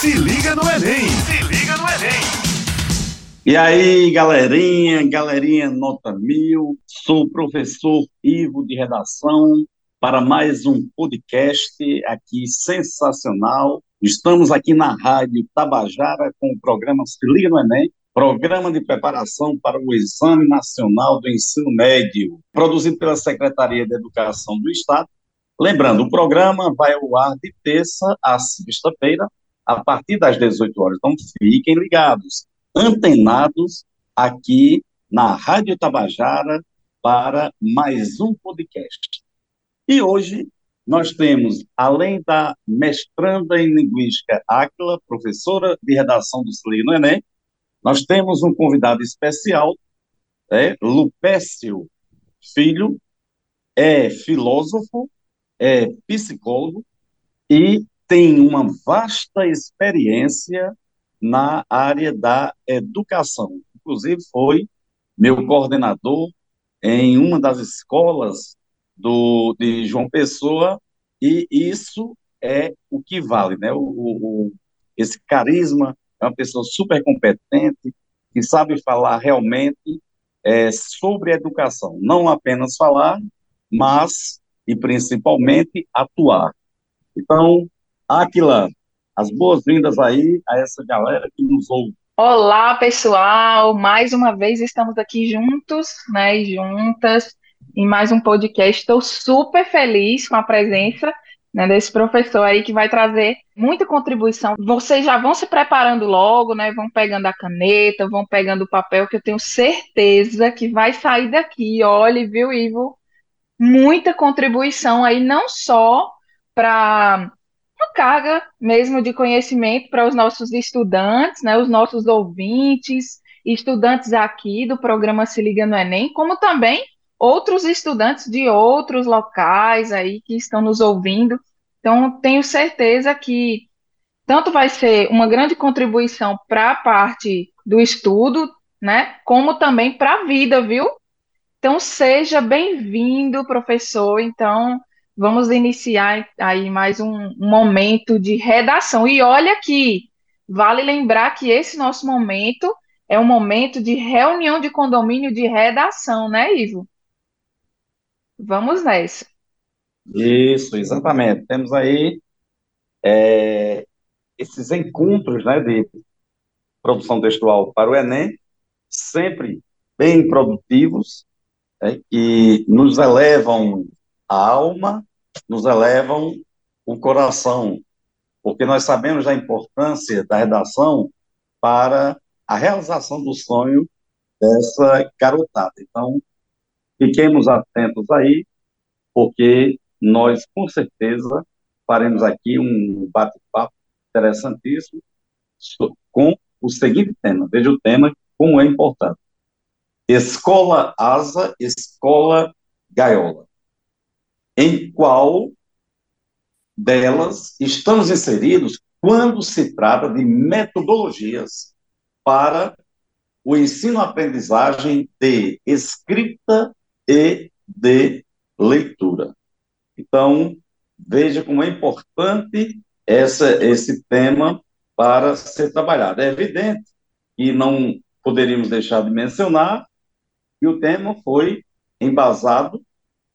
Se liga no Enem! Se liga no Enem! E aí, galerinha, galerinha nota mil, sou o professor Ivo de Redação para mais um podcast aqui sensacional. Estamos aqui na Rádio Tabajara com o programa Se Liga no Enem, Programa de Preparação para o Exame Nacional do Ensino Médio, produzido pela Secretaria de Educação do Estado. Lembrando, o programa vai ao ar de terça a sexta-feira, a partir das 18 horas. Então, fiquem ligados antenados aqui na Rádio Tabajara para mais um podcast. E hoje nós temos, além da mestranda em Linguística Áquila, professora de redação do Sli no Enem, nós temos um convidado especial, é, Lupécio Filho, é filósofo, é psicólogo e tem uma vasta experiência na área da educação. Inclusive, foi meu coordenador em uma das escolas do, de João Pessoa, e isso é o que vale, né? O, o, esse carisma é uma pessoa super competente, que sabe falar realmente é, sobre educação. Não apenas falar, mas, e principalmente, atuar. Então, Aquila, as boas-vindas aí a essa galera que nos ouve. Olá, pessoal! Mais uma vez estamos aqui juntos, né, juntas, em mais um podcast. Estou super feliz com a presença né, desse professor aí que vai trazer muita contribuição. Vocês já vão se preparando logo, né? Vão pegando a caneta, vão pegando o papel, que eu tenho certeza que vai sair daqui. Olhe, viu, Ivo? Muita contribuição aí, não só para uma carga mesmo de conhecimento para os nossos estudantes, né, os nossos ouvintes, estudantes aqui do programa Se Liga no Enem, como também outros estudantes de outros locais aí que estão nos ouvindo. Então, tenho certeza que tanto vai ser uma grande contribuição para a parte do estudo, né, como também para a vida, viu? Então, seja bem-vindo, professor. Então, vamos iniciar aí mais um momento de redação. E olha que vale lembrar que esse nosso momento é um momento de reunião de condomínio de redação, né, Ivo? Vamos nessa. Isso, exatamente. Temos aí é, esses encontros né, de produção textual para o Enem, sempre bem produtivos, é, que nos elevam a alma nos elevam o coração, porque nós sabemos da importância da redação para a realização do sonho dessa garotada. Então, fiquemos atentos aí, porque nós, com certeza, faremos aqui um bate-papo interessantíssimo com o seguinte tema. Veja o tema, como é importante. Escola asa, escola gaiola em qual delas estamos inseridos quando se trata de metodologias para o ensino-aprendizagem de escrita e de leitura. Então, veja como é importante essa, esse tema para ser trabalhado. É evidente que não poderíamos deixar de mencionar que o tema foi embasado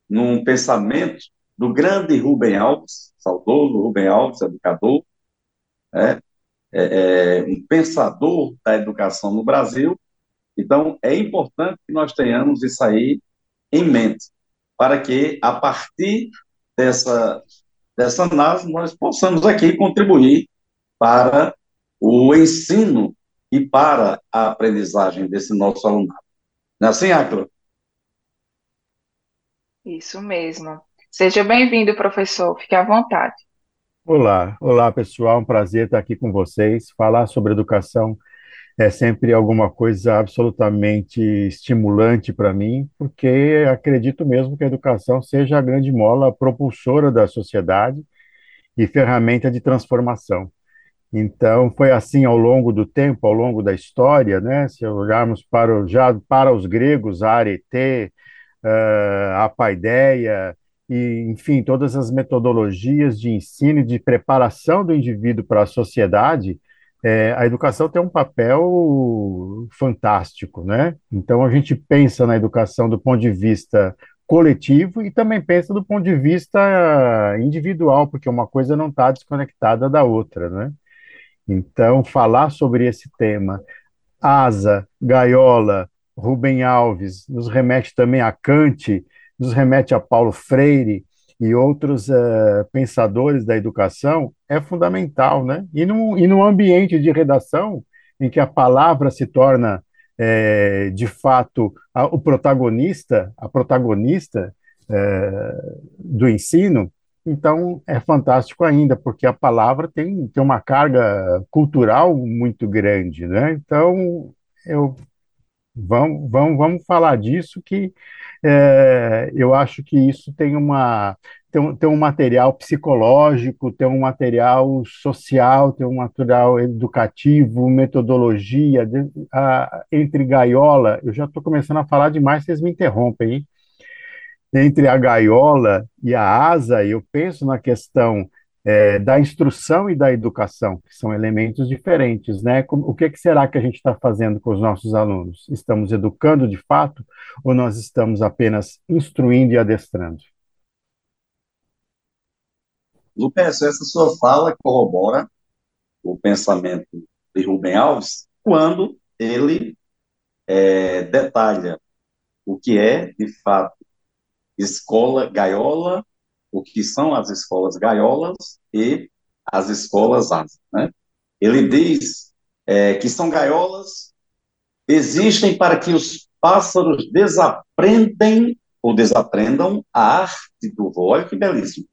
num pensamento do grande Rubem Alves, saudoso Rubem Alves, educador, é, é, é, um pensador da educação no Brasil. Então, é importante que nós tenhamos isso aí em mente, para que, a partir dessa, dessa análise, nós possamos aqui contribuir para o ensino e para a aprendizagem desse nosso alunado. Não é assim, Acro? Isso mesmo. Seja bem-vindo, professor. Fique à vontade. Olá, olá pessoal, um prazer estar aqui com vocês. Falar sobre educação é sempre alguma coisa absolutamente estimulante para mim, porque acredito mesmo que a educação seja a grande mola propulsora da sociedade e ferramenta de transformação. Então, foi assim ao longo do tempo, ao longo da história, né? Se olharmos para, já para os gregos, arete, uh, a paideia e, enfim, todas as metodologias de ensino e de preparação do indivíduo para a sociedade, é, a educação tem um papel fantástico, né? Então a gente pensa na educação do ponto de vista coletivo e também pensa do ponto de vista individual, porque uma coisa não está desconectada da outra, né? Então, falar sobre esse tema, asa, gaiola, Rubem Alves, nos remete também a Kant, nos remete a Paulo Freire e outros uh, pensadores da educação, é fundamental, né? E num, e num ambiente de redação em que a palavra se torna, é, de fato, a, o protagonista, a protagonista é, do ensino, então é fantástico ainda, porque a palavra tem, tem uma carga cultural muito grande, né? Então, eu Vamos, vamos, vamos falar disso, que é, eu acho que isso tem, uma, tem, tem um material psicológico, tem um material social, tem um material educativo, metodologia, de, a, entre gaiola, eu já estou começando a falar demais, vocês me interrompem, hein? Entre a gaiola e a asa, eu penso na questão é, da instrução e da educação, que são elementos diferentes, né? O que, que será que a gente está fazendo com os nossos alunos? Estamos educando de fato ou nós estamos apenas instruindo e adestrando? Lucas, essa sua fala corrobora o pensamento de Rubem Alves quando ele é, detalha o que é, de fato, escola gaiola o que são as escolas gaiolas e as escolas asas. Né? Ele diz é, que são gaiolas, existem para que os pássaros desaprendem ou desaprendam a arte do voo. Olha que belíssimo.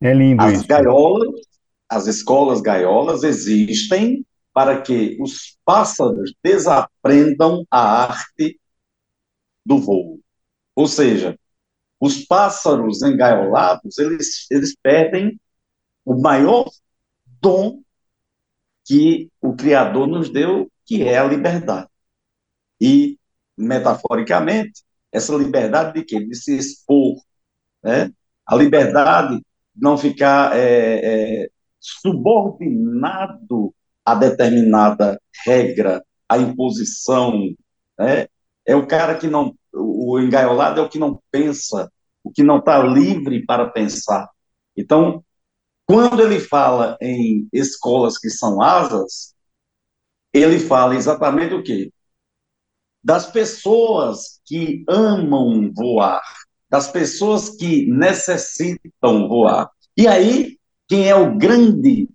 É lindo as isso. gaiolas, as escolas gaiolas existem para que os pássaros desaprendam a arte do voo. Ou seja, os pássaros engaiolados, eles, eles perdem o maior dom que o Criador nos deu, que é a liberdade. E, metaforicamente, essa liberdade de quê? De se expor, né? A liberdade de não ficar é, é, subordinado a determinada regra, a imposição, né? É o cara que não o engaiolado é o que não pensa, o que não está livre para pensar. Então, quando ele fala em escolas que são asas, ele fala exatamente o quê? Das pessoas que amam voar, das pessoas que necessitam voar. E aí, quem é o grande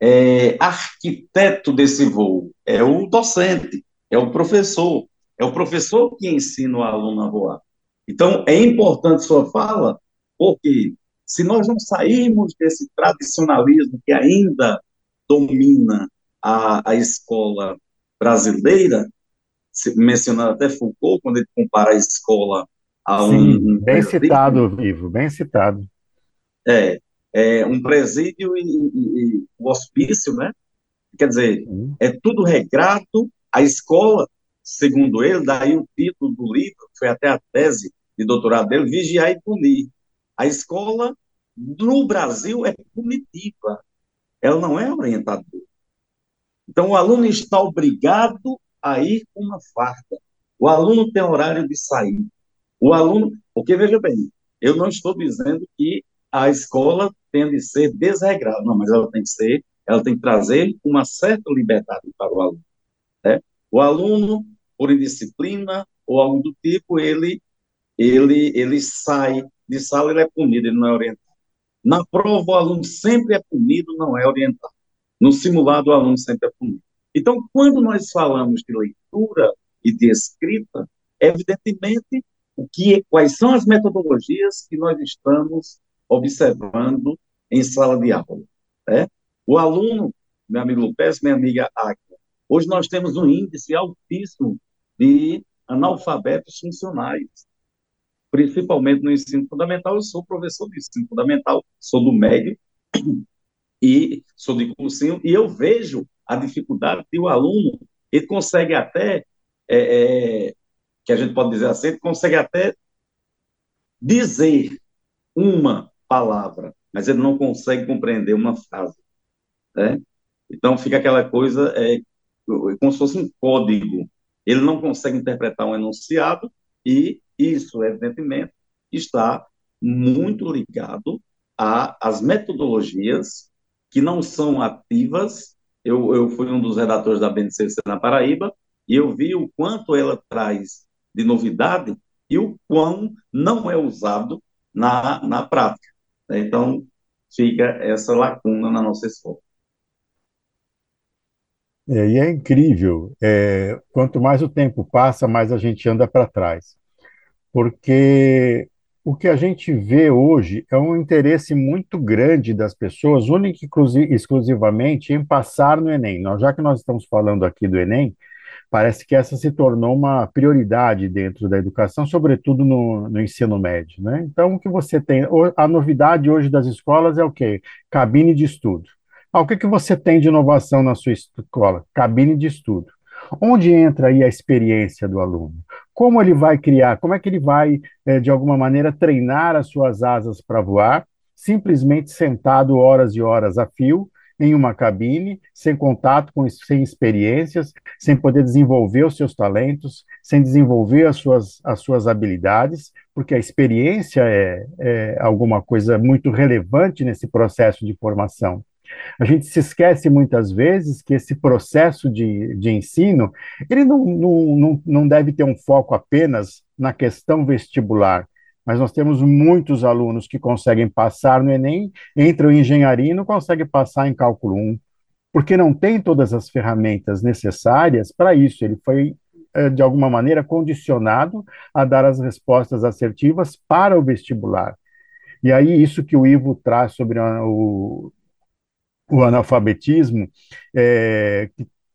é, arquiteto desse voo? É o docente, é o professor. É o professor que ensina o aluno a voar. Então, é importante sua fala, porque se nós não sairmos desse tradicionalismo que ainda domina a, a escola brasileira, mencionando até Foucault, quando ele compara a escola a um. Sim, um bem citado, Vivo, bem citado. É, é um presídio e, e, e o hospício, né? Quer dizer, é tudo regrado, a escola segundo ele, daí o título do livro, foi até a tese de doutorado dele, Vigiar e Punir. A escola no Brasil é punitiva, ela não é orientadora. Então, o aluno está obrigado a ir com uma farda. O aluno tem horário de sair. O aluno, porque veja bem, eu não estou dizendo que a escola tem de ser desregrada, não, mas ela tem que ser, ela tem que trazer uma certa liberdade para o aluno. Né? O aluno por indisciplina ou algo do tipo, ele, ele, ele sai de sala, ele é punido, ele não é orientado. Na prova, o aluno sempre é punido, não é orientado. No simulado, o aluno sempre é punido. Então, quando nós falamos de leitura e de escrita, evidentemente, o que, quais são as metodologias que nós estamos observando em sala de aula. Né? O aluno, meu amigo Lupes, minha amiga Águia, hoje nós temos um índice altíssimo de analfabetos funcionais, principalmente no ensino fundamental. Eu sou professor de ensino fundamental, sou do médio e sou de cursinho, e eu vejo a dificuldade que o aluno, ele consegue até, é, é, que a gente pode dizer assim, ele consegue até dizer uma palavra, mas ele não consegue compreender uma frase. Né? Então fica aquela coisa, é, como se fosse um código. Ele não consegue interpretar um enunciado e isso, evidentemente, está muito ligado às metodologias que não são ativas. Eu, eu fui um dos redatores da BNCC na Paraíba e eu vi o quanto ela traz de novidade e o quão não é usado na, na prática. Então, fica essa lacuna na nossa escola. É, e é incrível, é, quanto mais o tempo passa, mais a gente anda para trás. Porque o que a gente vê hoje é um interesse muito grande das pessoas, única e exclusivamente, em passar no Enem. Nós, já que nós estamos falando aqui do Enem, parece que essa se tornou uma prioridade dentro da educação, sobretudo no, no ensino médio. Né? Então, o que você tem, a novidade hoje das escolas é o quê? Cabine de estudo. Ah, o que, que você tem de inovação na sua escola? Cabine de estudo. Onde entra aí a experiência do aluno? Como ele vai criar? Como é que ele vai, eh, de alguma maneira, treinar as suas asas para voar? Simplesmente sentado horas e horas a fio em uma cabine, sem contato, com, sem experiências, sem poder desenvolver os seus talentos, sem desenvolver as suas, as suas habilidades, porque a experiência é, é alguma coisa muito relevante nesse processo de formação. A gente se esquece muitas vezes que esse processo de, de ensino, ele não, não, não deve ter um foco apenas na questão vestibular, mas nós temos muitos alunos que conseguem passar no Enem, entram em engenharia e não conseguem passar em cálculo 1, porque não tem todas as ferramentas necessárias para isso. Ele foi, eh, de alguma maneira, condicionado a dar as respostas assertivas para o vestibular. E aí, isso que o Ivo traz sobre o, o analfabetismo, é,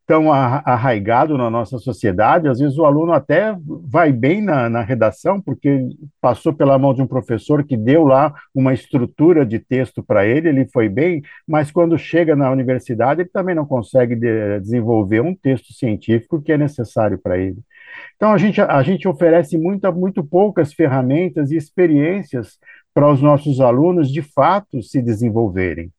tão arraigado na nossa sociedade, às vezes o aluno até vai bem na, na, redação, porque passou pela mão de um professor que deu lá uma estrutura de texto para ele, ele foi bem, mas quando chega na universidade, ele também não consegue de, desenvolver um texto científico que é necessário para ele. Então, a gente, a gente oferece muita, muito poucas ferramentas e experiências para os nossos alunos, de fato, se desenvolverem.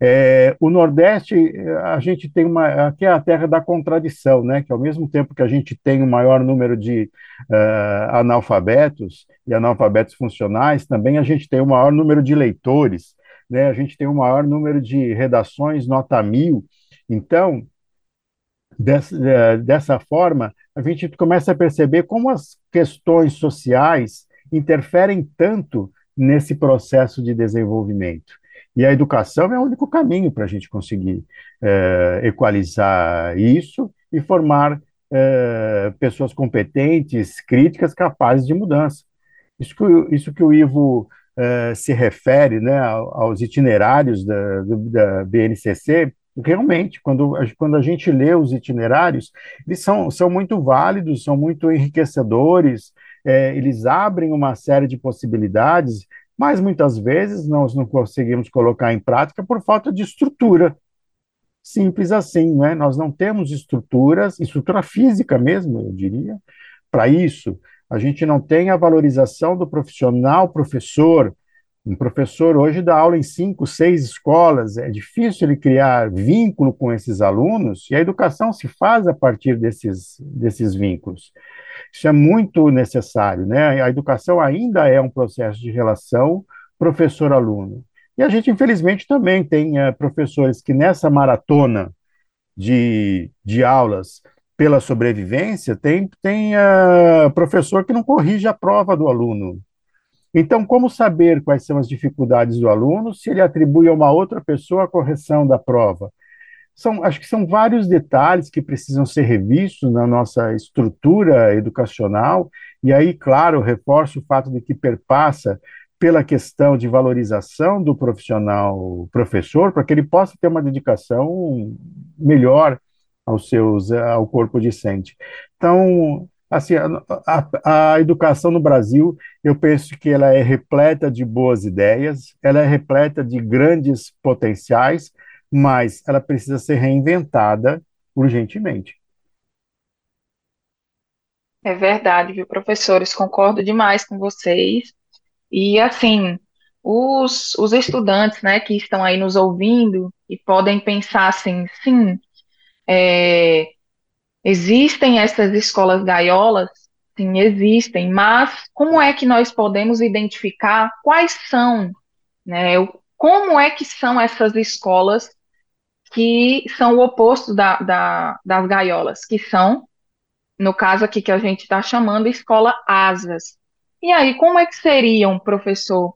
É, o Nordeste, a gente tem uma. Aqui é a terra da contradição, né? Que ao mesmo tempo que a gente tem o maior número de uh, analfabetos e analfabetos funcionais, também a gente tem o maior número de leitores, né? A gente tem o maior número de redações nota mil. Então, dessa, é, dessa forma, a gente começa a perceber como as questões sociais interferem tanto nesse processo de desenvolvimento. E a educação é o único caminho para a gente conseguir é, equalizar isso e formar é, pessoas competentes, críticas, capazes de mudança. Isso que, isso que o Ivo é, se refere né, aos itinerários da, da BNCC, realmente, quando, quando a gente lê os itinerários, eles são, são muito válidos, são muito enriquecedores, é, eles abrem uma série de possibilidades mas muitas vezes nós não conseguimos colocar em prática por falta de estrutura. Simples assim, né? Nós não temos estruturas, estrutura física mesmo, eu diria, para isso. A gente não tem a valorização do profissional professor. Um professor hoje dá aula em cinco, seis escolas, é difícil ele criar vínculo com esses alunos, e a educação se faz a partir desses, desses vínculos. Isso é muito necessário, né? A educação ainda é um processo de relação professor-aluno. E a gente, infelizmente, também tem é, professores que nessa maratona de, de aulas pela sobrevivência, tem, tem uh, professor que não corrige a prova do aluno. Então, como saber quais são as dificuldades do aluno se ele atribui a uma outra pessoa a correção da prova? são, acho que são vários detalhes que precisam ser revistos na nossa estrutura educacional, e aí, claro, reforço o fato de que perpassa pela questão de valorização do profissional professor, para que ele possa ter uma dedicação melhor aos seus, ao corpo discente. Então, assim, a, a, a, educação no Brasil, eu penso que ela é repleta de boas ideias, ela é repleta de grandes potenciais, mas ela precisa ser reinventada urgentemente. É verdade, viu, professores? Concordo demais com vocês. E, assim, os, os estudantes, né, que estão aí nos ouvindo e podem pensar assim, sim, é, existem essas escolas gaiolas? Sim, existem, mas como é que nós podemos identificar quais são, né, como é que são essas escolas que são o oposto da, da, das gaiolas, que são, no caso aqui que a gente está chamando, escola asas. E aí, como é que seriam, professor,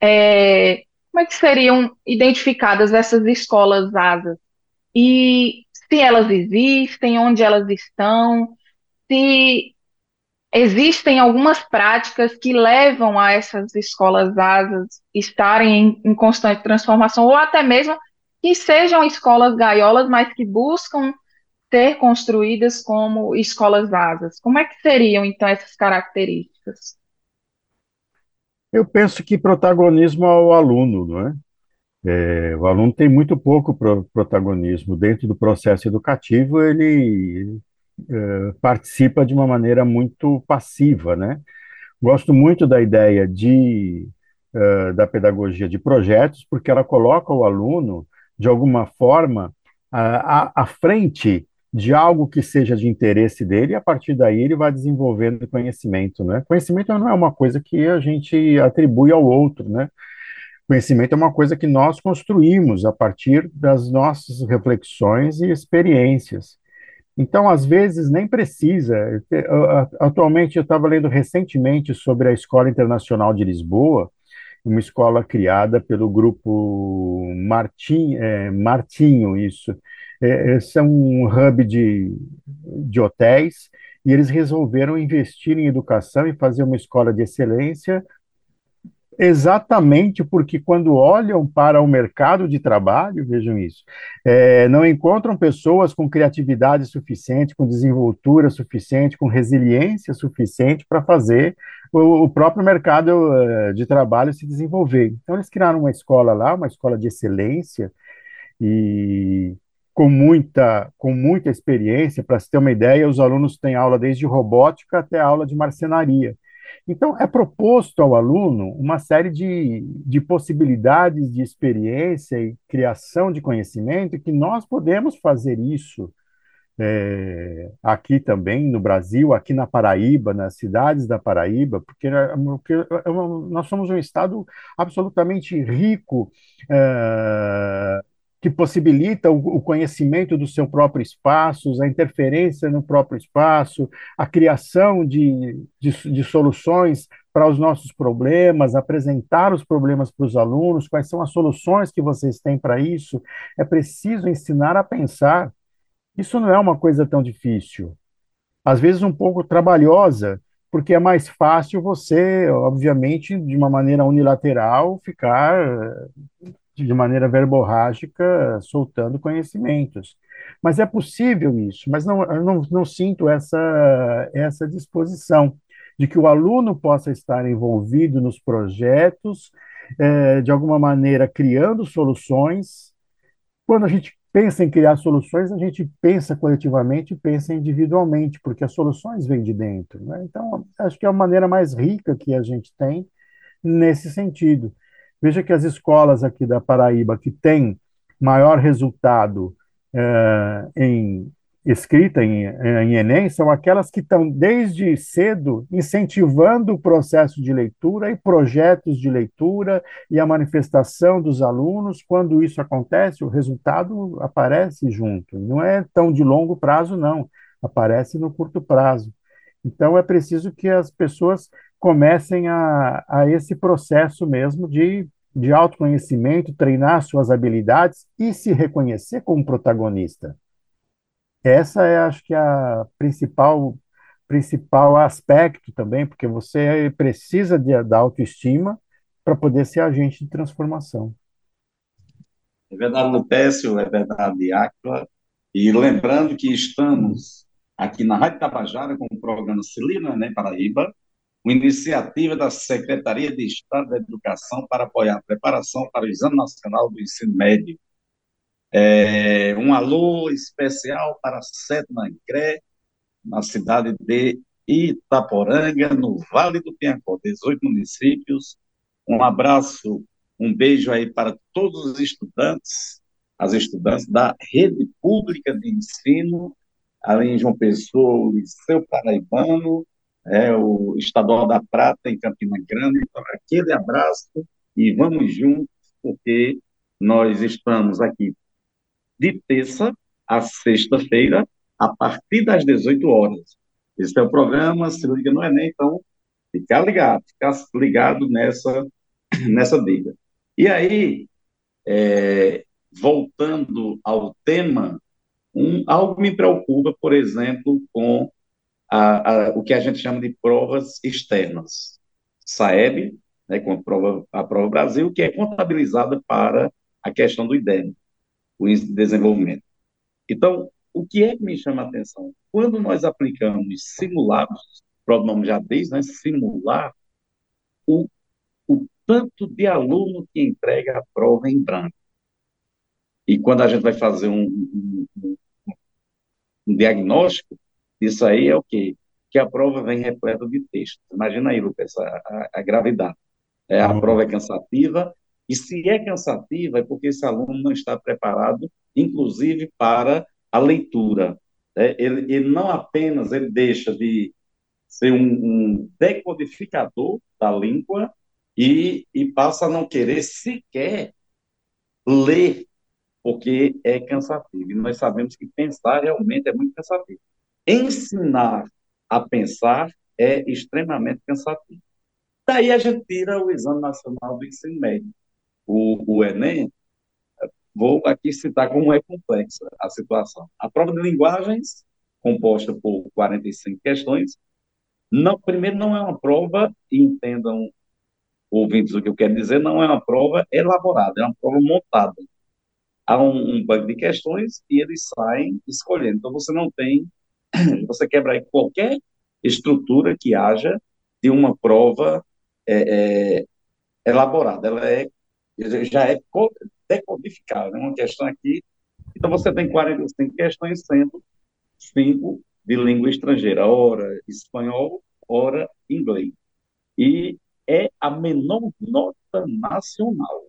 é, como é que seriam identificadas essas escolas asas? E se elas existem, onde elas estão, se existem algumas práticas que levam a essas escolas asas estarem em, em constante transformação, ou até mesmo que sejam escolas gaiolas, mas que buscam ser construídas como escolas asas. Como é que seriam, então, essas características? Eu penso que protagonismo ao aluno, não é? É o aluno tem muito pouco pro, protagonismo dentro do processo educativo, ele é, participa de uma maneira muito passiva, né? Gosto muito da ideia de, uh, da pedagogia de projetos, porque ela coloca o aluno, de alguma forma, à, à frente de algo que seja de interesse dele, e a partir daí ele vai desenvolvendo conhecimento, né? Conhecimento não é uma coisa que a gente atribui ao outro, né? Conhecimento é uma coisa que nós construímos a partir das nossas reflexões e experiências. Então, às vezes, nem precisa. Atualmente, eu estava lendo recentemente sobre a Escola Internacional de Lisboa, uma escola criada pelo grupo Martim, é, Martinho, isso, é, é, são um hub de, de hotéis, e eles resolveram investir em educação e fazer uma escola de excelência, exatamente porque quando olham para o mercado de trabalho, vejam isso, é, não encontram pessoas com criatividade suficiente, com desenvoltura suficiente, com resiliência suficiente para fazer o, o, próprio mercado uh, de trabalho se desenvolver. Então, eles criaram uma escola lá, uma escola de excelência, e com muita, com muita experiência. Para se ter uma ideia, os alunos têm aula desde robótica até aula de marcenaria. Então, é proposto ao aluno uma série de, de possibilidades de experiência e criação de conhecimento que nós podemos fazer isso é, aqui também no Brasil, aqui na Paraíba, nas cidades da Paraíba, porque, porque é nós somos um estado absolutamente rico é, que possibilita o, conhecimento do seu próprio espaço, a interferência no próprio espaço, a criação de, de, de soluções para os nossos problemas, apresentar os problemas para os alunos, quais são as soluções que vocês têm para isso. É preciso ensinar a pensar. Isso não é uma coisa tão difícil. Às vezes um pouco trabalhosa, porque é mais fácil você, obviamente, de uma maneira unilateral, ficar de maneira verborrágica, soltando conhecimentos. Mas é possível isso, mas não, não, não sinto essa, essa disposição de que o aluno possa estar envolvido nos projetos, é, de alguma maneira criando soluções. Quando a gente pensa em criar soluções, a gente pensa coletivamente pensa individualmente, porque as soluções vêm de dentro. Né? Então, acho que é a maneira mais rica que a gente tem nesse sentido. Veja que as escolas aqui da Paraíba que têm maior resultado é, em escrita em, em Enem são aquelas que estão desde cedo incentivando o processo de leitura e projetos de leitura e a manifestação dos alunos. Quando isso acontece, o resultado aparece junto. Não é tão de longo prazo, não. Aparece no curto prazo. Então é preciso que as pessoas comecem a, a esse processo mesmo de, de autoconhecimento, treinar suas habilidades e se reconhecer como protagonista. Essa é, acho que, a principal principal aspecto também, porque você precisa de, da autoestima para poder ser agente de transformação. É verdade, Lupécio, é verdade, Áquila. E lembrando que estamos aqui na Rádio Tabajara com o programa Celina Enem Paraíba, uma iniciativa da Secretaria de Estado da Educação para apoiar a preparação para o Exame Nacional do Ensino Médio. É, um alô especial para sétima Ancré, na cidade de Itaporanga, no Vale do Piancó, 18 municípios, um abraço, um beijo aí para todos os estudantes, as estudantes da rede pública de ensino, ali em João Pessoa, Liceu Paraibano, é, o Estadual da Prata, em Campina Grande. Então, aquele abraço e vamos juntos, porque nós estamos aqui de terça a sexta-feira, a partir das 18 horas. Esse é o programa Se Liga no Enem, então ficar ligado, ficar ligado nessa, nessa dica. E aí, é, voltando ao tema, um, algo me preocupa, por exemplo, com a, a, o que a gente chama de provas externas. SAEB, né, com a prova, a prova Brasil, que é contabilizada para a questão do IDEM, o Índice de Desenvolvimento. Então, o que é que me chama a atenção? Quando nós aplicamos simulados, o próprio nome já diz, né, simular, o, o tanto de aluno que entrega a prova em branco. E quando a gente vai fazer um, um, um, um diagnóstico, isso aí é o quê? Que a prova vem repleta de texto. Imagina aí, Lucas, a, a, a gravidade. É, a uhum. prova é cansativa, e se é cansativa, é porque esse aluno não está preparado, inclusive, para a leitura. Né? Ele, ele, não apenas ele deixa de ser um, um decodificador da língua e, e passa a não querer sequer ler, porque é cansativo. E nós sabemos que pensar realmente é muito cansativo. Ensinar a pensar é extremamente cansativo. Daí a gente tira o Exame Nacional do Ensino Médio. O, o Enem, vou aqui citar como é complexa a situação. A prova de linguagens, composta por 45 questões, não, primeiro não é uma prova, entendam ouvintes o que eu quero dizer, não é uma prova elaborada, é uma prova montada. Há um, um banco de questões e eles saem escolhendo. Então você não tem, você quebra aí qualquer estrutura que haja de uma prova é, é, elaborada, ela é, já é decodificada, é uma questão aqui, então você tem 45 questões, sendo cinco de língua estrangeira, ora espanhol, ora inglês. E é a menor nota nacional.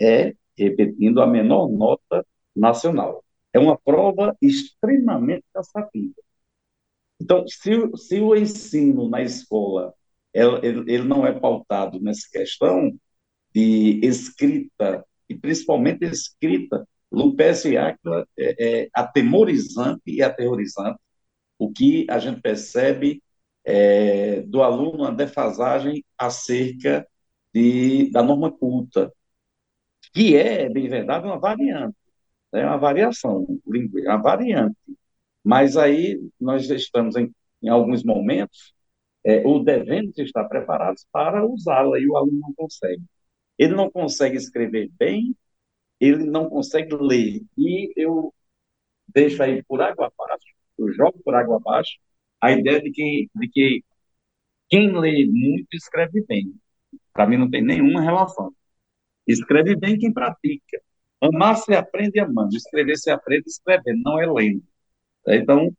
É, repetindo, a menor nota nacional. É uma prova extremamente cansativa. Então, se, se o ensino na escola ele, ele não é pautado nessa questão de escrita, e principalmente escrita. Lupécio e Áquila é, é atemorizante e aterrorizante o que a gente percebe é, do aluno uma defasagem acerca de, da norma culta, que é, bem verdade, uma variante, é uma variação linguística, uma variante. Mas aí nós estamos em, em alguns momentos é, ou devemos estar preparados para usá-la, e o aluno não consegue. Ele não consegue escrever bem, ele não consegue ler. E eu deixo aí por água abaixo, eu jogo por água abaixo, a ideia de que, de que quem lê muito escreve bem. Para mim não tem nenhuma relação. Escreve bem quem pratica. Amar se aprende amando, escrever se aprende escrevendo, não é lendo. Então,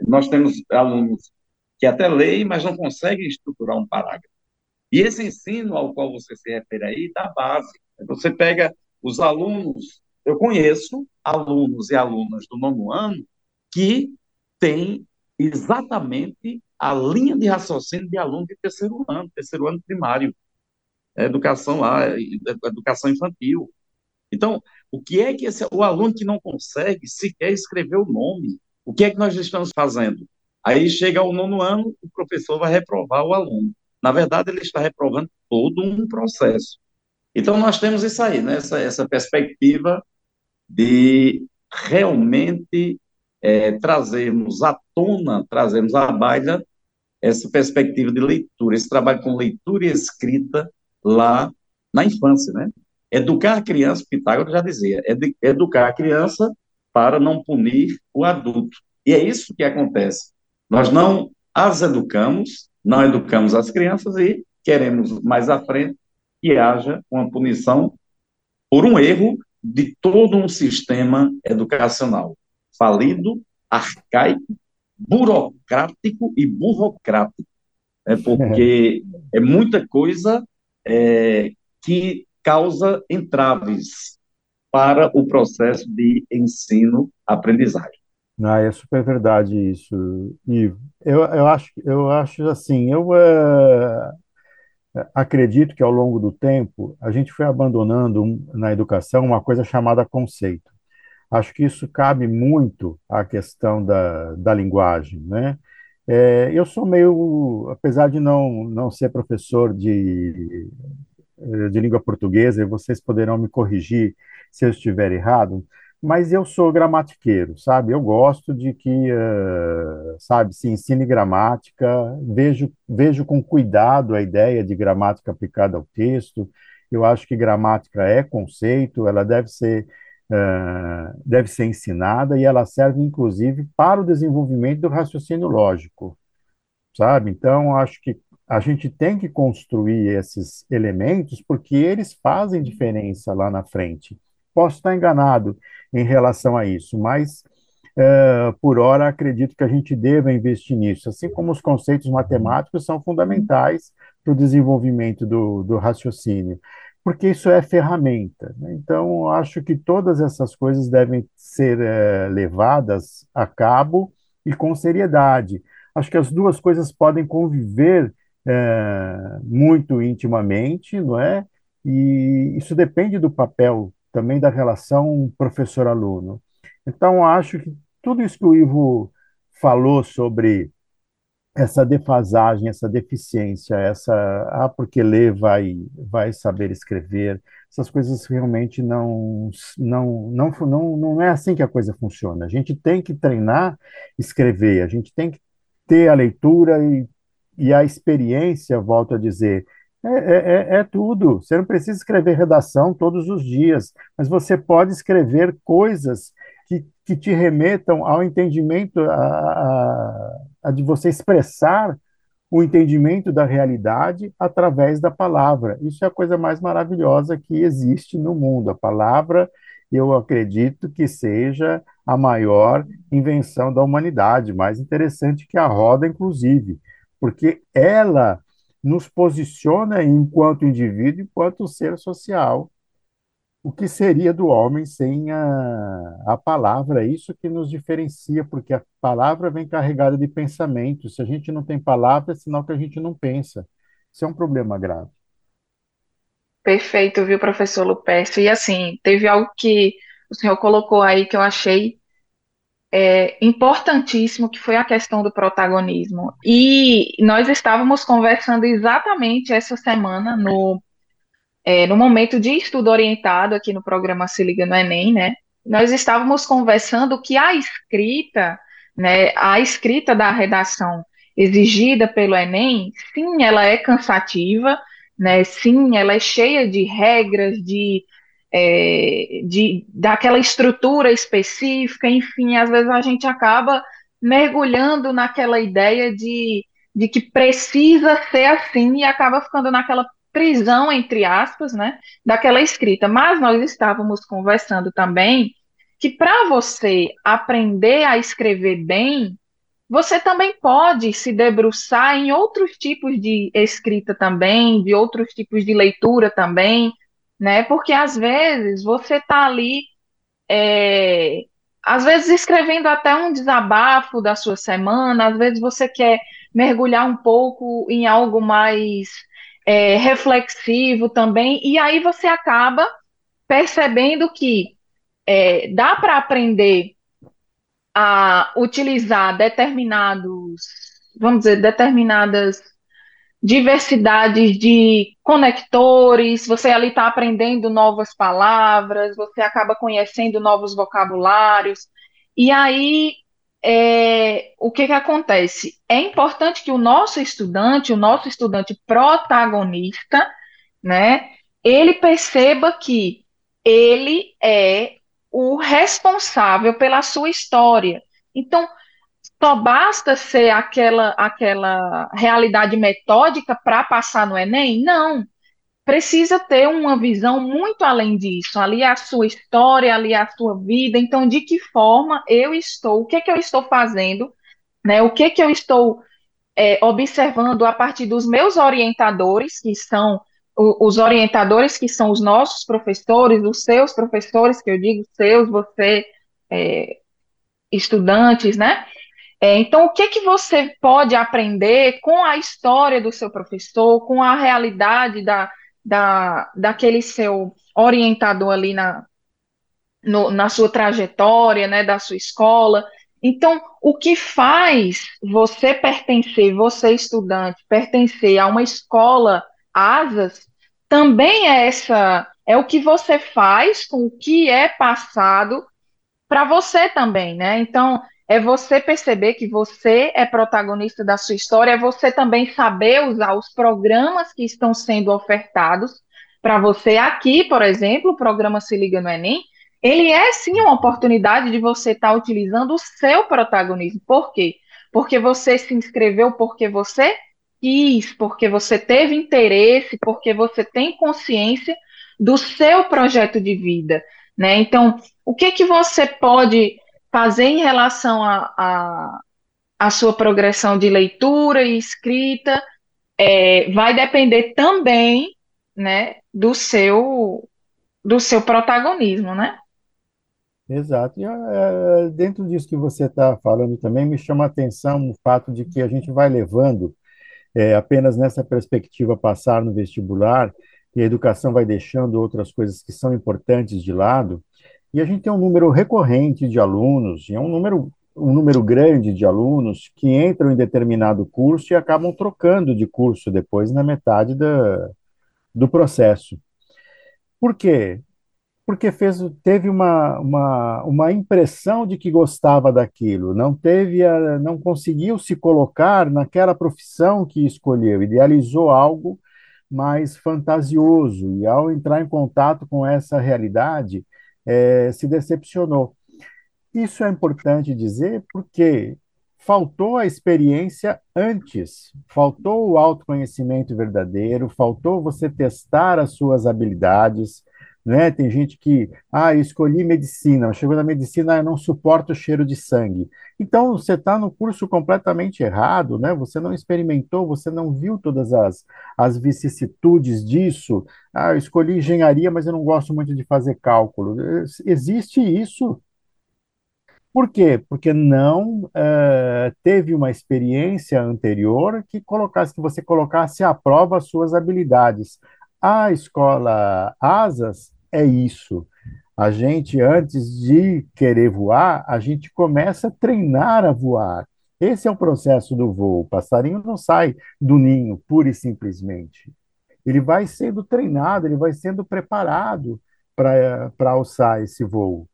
nós temos alunos que até leem, mas não conseguem estruturar um parágrafo. E esse ensino ao qual você se refere aí, da base. Você pega os alunos, eu conheço alunos e alunas do nono ano que têm exatamente a linha de raciocínio de aluno de terceiro ano, terceiro ano primário, educação lá, educação infantil. Então, o que é que esse, o aluno que não consegue sequer escrever o nome, o que é que nós estamos fazendo? Aí chega o nono ano, o professor vai reprovar o aluno. Na verdade, ele está reprovando todo um processo. Então, nós temos isso aí, né? essa, essa perspectiva de realmente é, trazermos à tona, trazermos à baila essa perspectiva de leitura, esse trabalho com leitura e escrita lá na infância, né? Educar a criança, Pitágoras já dizia, é educar a criança para não punir o adulto. E é isso que acontece. Nós não as educamos, não educamos as crianças e queremos mais à frente que haja uma punição por um erro de todo um sistema educacional falido, arcaico, burocrático e burocrático. É porque é muita coisa é, que causa entraves para o processo de ensino-aprendizagem. Ah, é super verdade isso, Ivo. Eu, eu acho, eu acho assim, eu uh, acredito que ao longo do tempo a gente foi abandonando na educação uma coisa chamada conceito. Acho que isso cabe muito à questão da, da linguagem, né? É, eu sou meio, apesar de não, não ser professor de, de língua portuguesa, e vocês poderão me corrigir se eu estiver errado, mas eu sou gramatiqueiro, sabe? Eu gosto de que, uh, sabe, se ensine gramática, vejo, vejo com cuidado a ideia de gramática aplicada ao texto. Eu acho que gramática é conceito, ela deve ser, uh, deve ser ensinada e ela serve, inclusive, para o desenvolvimento do raciocínio lógico, sabe? Então, acho que a gente tem que construir esses elementos porque eles fazem diferença lá na frente. Posso estar enganado em relação a isso, mas uh, por hora acredito que a gente deva investir nisso, assim como os conceitos matemáticos são fundamentais para o desenvolvimento do, do raciocínio, porque isso é ferramenta. Né? Então, acho que todas essas coisas devem ser uh, levadas a cabo e com seriedade. Acho que as duas coisas podem conviver uh, muito intimamente, não é? E isso depende do papel também da relação professor-aluno. Então, acho que tudo isso que o Ivo falou sobre essa defasagem, essa deficiência, essa ah, porque lê vai vai saber escrever, essas coisas realmente não não não não não é assim que a coisa funciona. A gente tem que treinar escrever, a gente tem que ter a leitura e, e a experiência, volto a dizer, é, é, é, é tudo. Você não precisa escrever redação todos os dias, mas você pode escrever coisas que, que te remetam ao entendimento, a, a, a de você expressar o entendimento da realidade através da palavra. Isso é a coisa mais maravilhosa que existe no mundo. A palavra, eu acredito que seja a maior invenção da humanidade, mais interessante que a roda, inclusive, porque ela nos posiciona enquanto indivíduo, enquanto ser social. O que seria do homem sem a, a palavra? Isso que nos diferencia, porque a palavra vem carregada de pensamento. Se a gente não tem palavra, é sinal que a gente não pensa. Isso é um problema grave. Perfeito, viu, professor Lupércio? E assim, teve algo que o senhor colocou aí que eu achei é, importantíssimo, que foi a questão do protagonismo. E nós estávamos conversando exatamente essa semana no, é, no momento de estudo orientado aqui no programa Se Liga no Enem, né? Nós estávamos conversando que a escrita, né, a escrita da redação exigida pelo Enem, sim, ela é cansativa, né? Sim, ela é cheia de regras, de é, de, daquela estrutura específica, enfim, às vezes a gente acaba mergulhando naquela ideia de, de que precisa ser assim e acaba ficando naquela prisão, entre aspas, né, daquela escrita. Mas nós estávamos conversando também que para você aprender a escrever bem, você também pode se debruçar em outros tipos de escrita também, de outros tipos de leitura também, né? Porque às vezes você está ali, é, às vezes escrevendo até um desabafo da sua semana, às vezes você quer mergulhar um pouco em algo mais é, reflexivo também, e aí você acaba percebendo que é, dá para aprender a utilizar determinados, vamos dizer, determinadas diversidades de conectores, você ali está aprendendo novas palavras, você acaba conhecendo novos vocabulários, e aí é, o que, que acontece? É importante que o nosso estudante, o nosso estudante protagonista, né, ele perceba que ele é o responsável pela sua história. Então, só basta ser aquela, aquela realidade metódica para passar no Enem? Não. Precisa ter uma visão muito além disso. Ali é a sua história, ali é a sua vida. Então, de que forma eu estou, o que, é que eu estou fazendo, né? o que, é que eu estou é, observando a partir dos meus orientadores, que são os orientadores que são os nossos professores, os seus professores, que eu digo seus, você, é, estudantes, né? É, então, o que que você pode aprender com a história do seu professor, com a realidade da, da, daquele seu orientador ali na, no, na sua trajetória, né, da sua escola? Então, o que faz você pertencer, você estudante, pertencer a uma escola asas, também é essa, é o que você faz com o que é passado para você também, né? Então, é você perceber que você é protagonista da sua história, é você também saber usar os programas que estão sendo ofertados para você. Aqui, por exemplo, o programa Se Liga no Enem, ele é sim uma oportunidade de você estar tá utilizando o seu protagonismo. Por quê? Porque você se inscreveu porque você quis, porque você teve interesse, porque você tem consciência do seu projeto de vida, né? Então, o que que você pode fazer em relação a, a, a sua progressão de leitura e escrita é, vai depender também, né, do seu do seu protagonismo, né? Exato. E, é, dentro disso que você está falando também, me chama a atenção o fato de que a gente vai levando é, apenas nessa perspectiva passar no vestibular e a educação vai deixando outras coisas que são importantes de lado, e a gente tem um número recorrente de alunos, e é um número, um número grande de alunos que entram em determinado curso e acabam trocando de curso depois na metade da, do processo. Por quê? porque fez, teve uma, uma, uma impressão de que gostava daquilo, não teve a, não conseguiu se colocar naquela profissão que escolheu, idealizou algo mais fantasioso e ao entrar em contato com essa realidade é, se decepcionou. Isso é importante dizer porque faltou a experiência antes, faltou o autoconhecimento verdadeiro, faltou você testar as suas habilidades, né? Tem gente que, ah, eu escolhi medicina, chegou na medicina, eu não suporto o cheiro de sangue. Então, você está no curso completamente errado, né? Você não experimentou, você não viu todas as, as vicissitudes disso. Ah, eu escolhi engenharia, mas eu não gosto muito de fazer cálculo. Existe isso. Por quê? Porque não uh, teve uma experiência anterior que colocasse, que você colocasse à prova as suas habilidades. A escola Asas é isso. A gente, antes de querer voar, a gente começa a treinar a voar. Esse é o processo do voo. O passarinho não sai do ninho, pura e simplesmente. Ele vai sendo treinado, ele vai sendo preparado para alçar esse voo.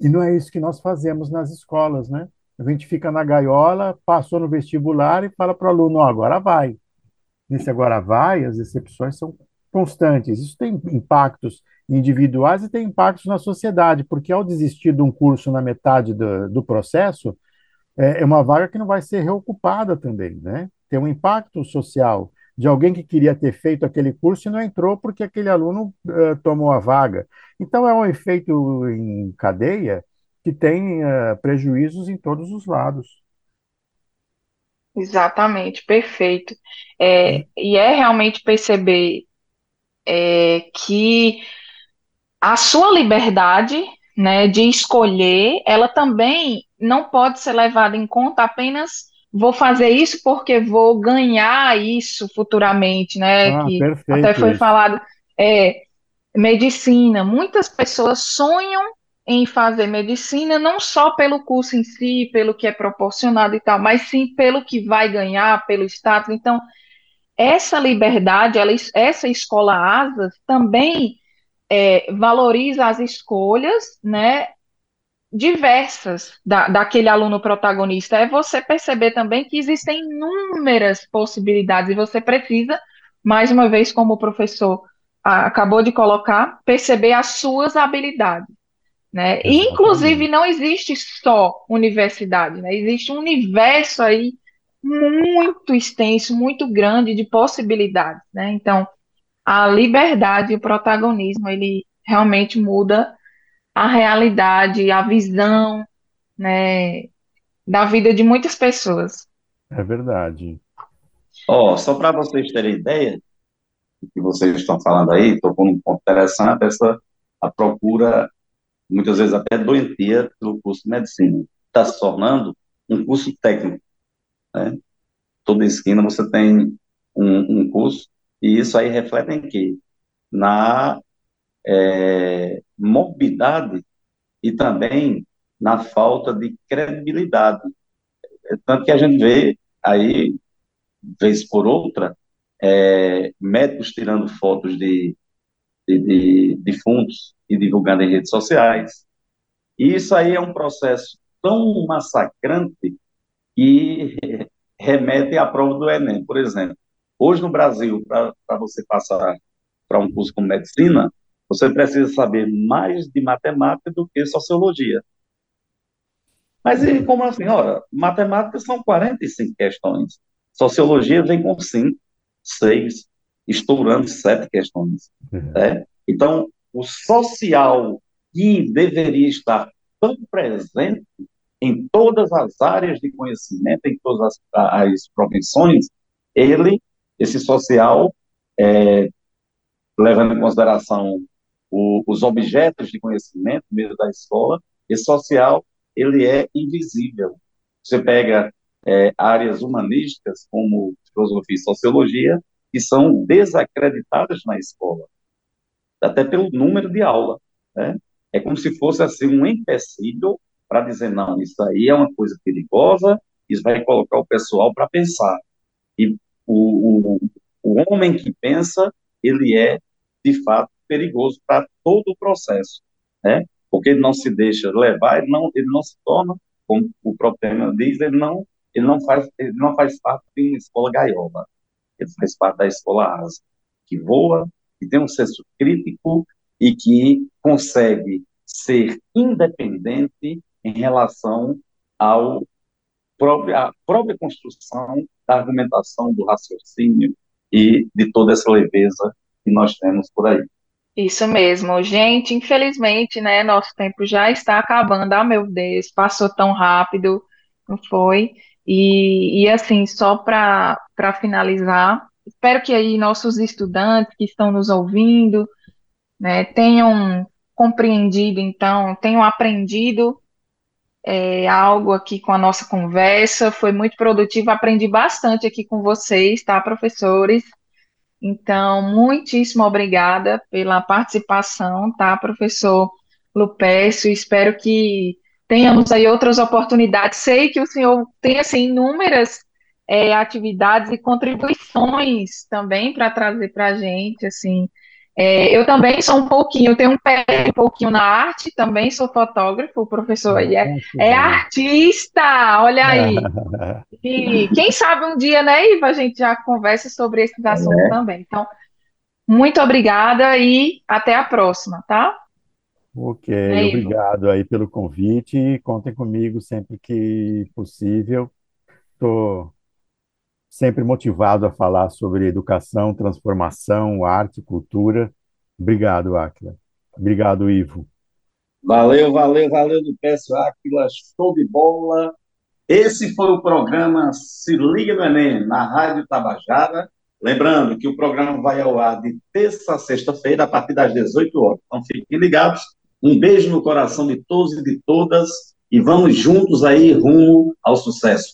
E não é isso que nós fazemos nas escolas, né? A gente fica na gaiola, passou no vestibular e fala para o aluno: oh, agora vai. Nesse agora vai, as exceções são constantes. Isso tem impactos individuais e tem impactos na sociedade, porque ao desistir de um curso na metade do, do processo, é, é uma vaga que não vai ser reocupada também, né? Tem um impacto social de alguém que queria ter feito aquele curso e não entrou porque aquele aluno uh, tomou a vaga. Então, é um efeito em cadeia que tem uh, prejuízos em todos os lados. Exatamente, perfeito. É, e é realmente perceber é, que a sua liberdade, né, de escolher, ela também não pode ser levada em conta apenas vou fazer isso porque vou ganhar isso futuramente, né? Ah, que perfeito até foi isso. falado, é, medicina. Muitas pessoas sonham em fazer medicina não só pelo curso em si, pelo que é proporcionado e tal, mas sim pelo que vai ganhar, pelo status. Então, essa liberdade, ela, essa escola asas também é, valoriza as escolhas, né, diversas da, daquele aluno protagonista. É você perceber também que existem inúmeras possibilidades e você precisa, mais uma vez, como o professor acabou de colocar, perceber as suas habilidades. Né? E, inclusive, não existe só universidade, né? existe um universo aí muito extenso, muito grande de possibilidades, né? Então, a liberdade e o protagonismo, ele realmente muda a realidade, a visão, né, da vida de muitas pessoas. É verdade. Ó, só para vocês terem ideia, que vocês estão falando aí, tocou num ponto interessante, essa a procura, muitas vezes até doentia, pelo curso de medicina. Está se tornando um curso técnico. Né? Toda esquina você tem um, um curso, e isso aí reflete em quê? Na é, morbidade e também na falta de credibilidade. Tanto que a gente vê aí, vez por outra, é, médicos tirando fotos de, de, de defuntos e divulgando em redes sociais. E isso aí é um processo tão massacrante que remete à prova do Enem. Por exemplo, hoje no Brasil, para você passar para um curso como medicina, você precisa saber mais de matemática do que sociologia. Mas e como assim? Ora, matemática são 45 questões. Sociologia vem com 5, 6, estourando 7 questões. Uhum. Né? Então, o social que deveria estar tão presente em todas as áreas de conhecimento, em todas as, as profissões, ele, esse social, é, levando em consideração o, os objetos de conhecimento mesmo da escola, esse social ele é invisível. Você pega é, áreas humanísticas, como filosofia e sociologia, que são desacreditadas na escola, até pelo número de aula. Né? É como se fosse assim um empecilho para dizer, não, isso aí é uma coisa perigosa, isso vai colocar o pessoal para pensar. E o, o, o homem que pensa, ele é, de fato, perigoso para todo o processo. Né? porque ele não se deixa levar, ele não, ele não se torna, como o próprio tema diz, ele não, ele não faz, ele não faz parte de uma escola gaiola, ele faz parte da escola asa, que voa, que tem um senso crítico e que consegue ser independente em relação ao próprio, à própria construção da argumentação, do raciocínio e de toda essa leveza que nós temos por aí. Isso mesmo, gente. Infelizmente, né, nosso tempo já está acabando. Ah, meu Deus, passou tão rápido, não foi? E, e assim, só para finalizar, espero que aí nossos estudantes que estão nos ouvindo, né, tenham compreendido, então, tenham aprendido é, algo aqui com a nossa conversa. Foi muito produtivo, aprendi bastante aqui com vocês, tá, professores? Então, muitíssimo obrigada pela participação, tá, professor Lupécio? Espero que tenhamos aí outras oportunidades. Sei que o senhor tem, assim, inúmeras é, atividades e contribuições também para trazer para a gente, assim, é, eu também sou um pouquinho, tenho um pé um pouquinho na arte, também sou fotógrafo, o professor aí é, é artista, olha aí. E quem sabe um dia, né, Iva, a gente já conversa sobre esses assuntos é. também. Então, muito obrigada e até a próxima, tá? Ok, é, obrigado aí pelo convite. Contem comigo sempre que possível. Estou sempre motivado a falar sobre educação, transformação, arte, cultura. Obrigado, Aquila. Obrigado, Ivo. Valeu, valeu, valeu do Pécio Aquila, show de bola. Esse foi o programa Se Liga no Enem, na Rádio Tabajara. Lembrando que o programa vai ao ar de terça a sexta-feira, a partir das 18 horas. Então fiquem ligados. Um beijo no coração de todos e de todas e vamos juntos aí rumo ao sucesso.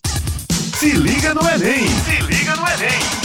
Se liga no Enem! Se liga no Enem!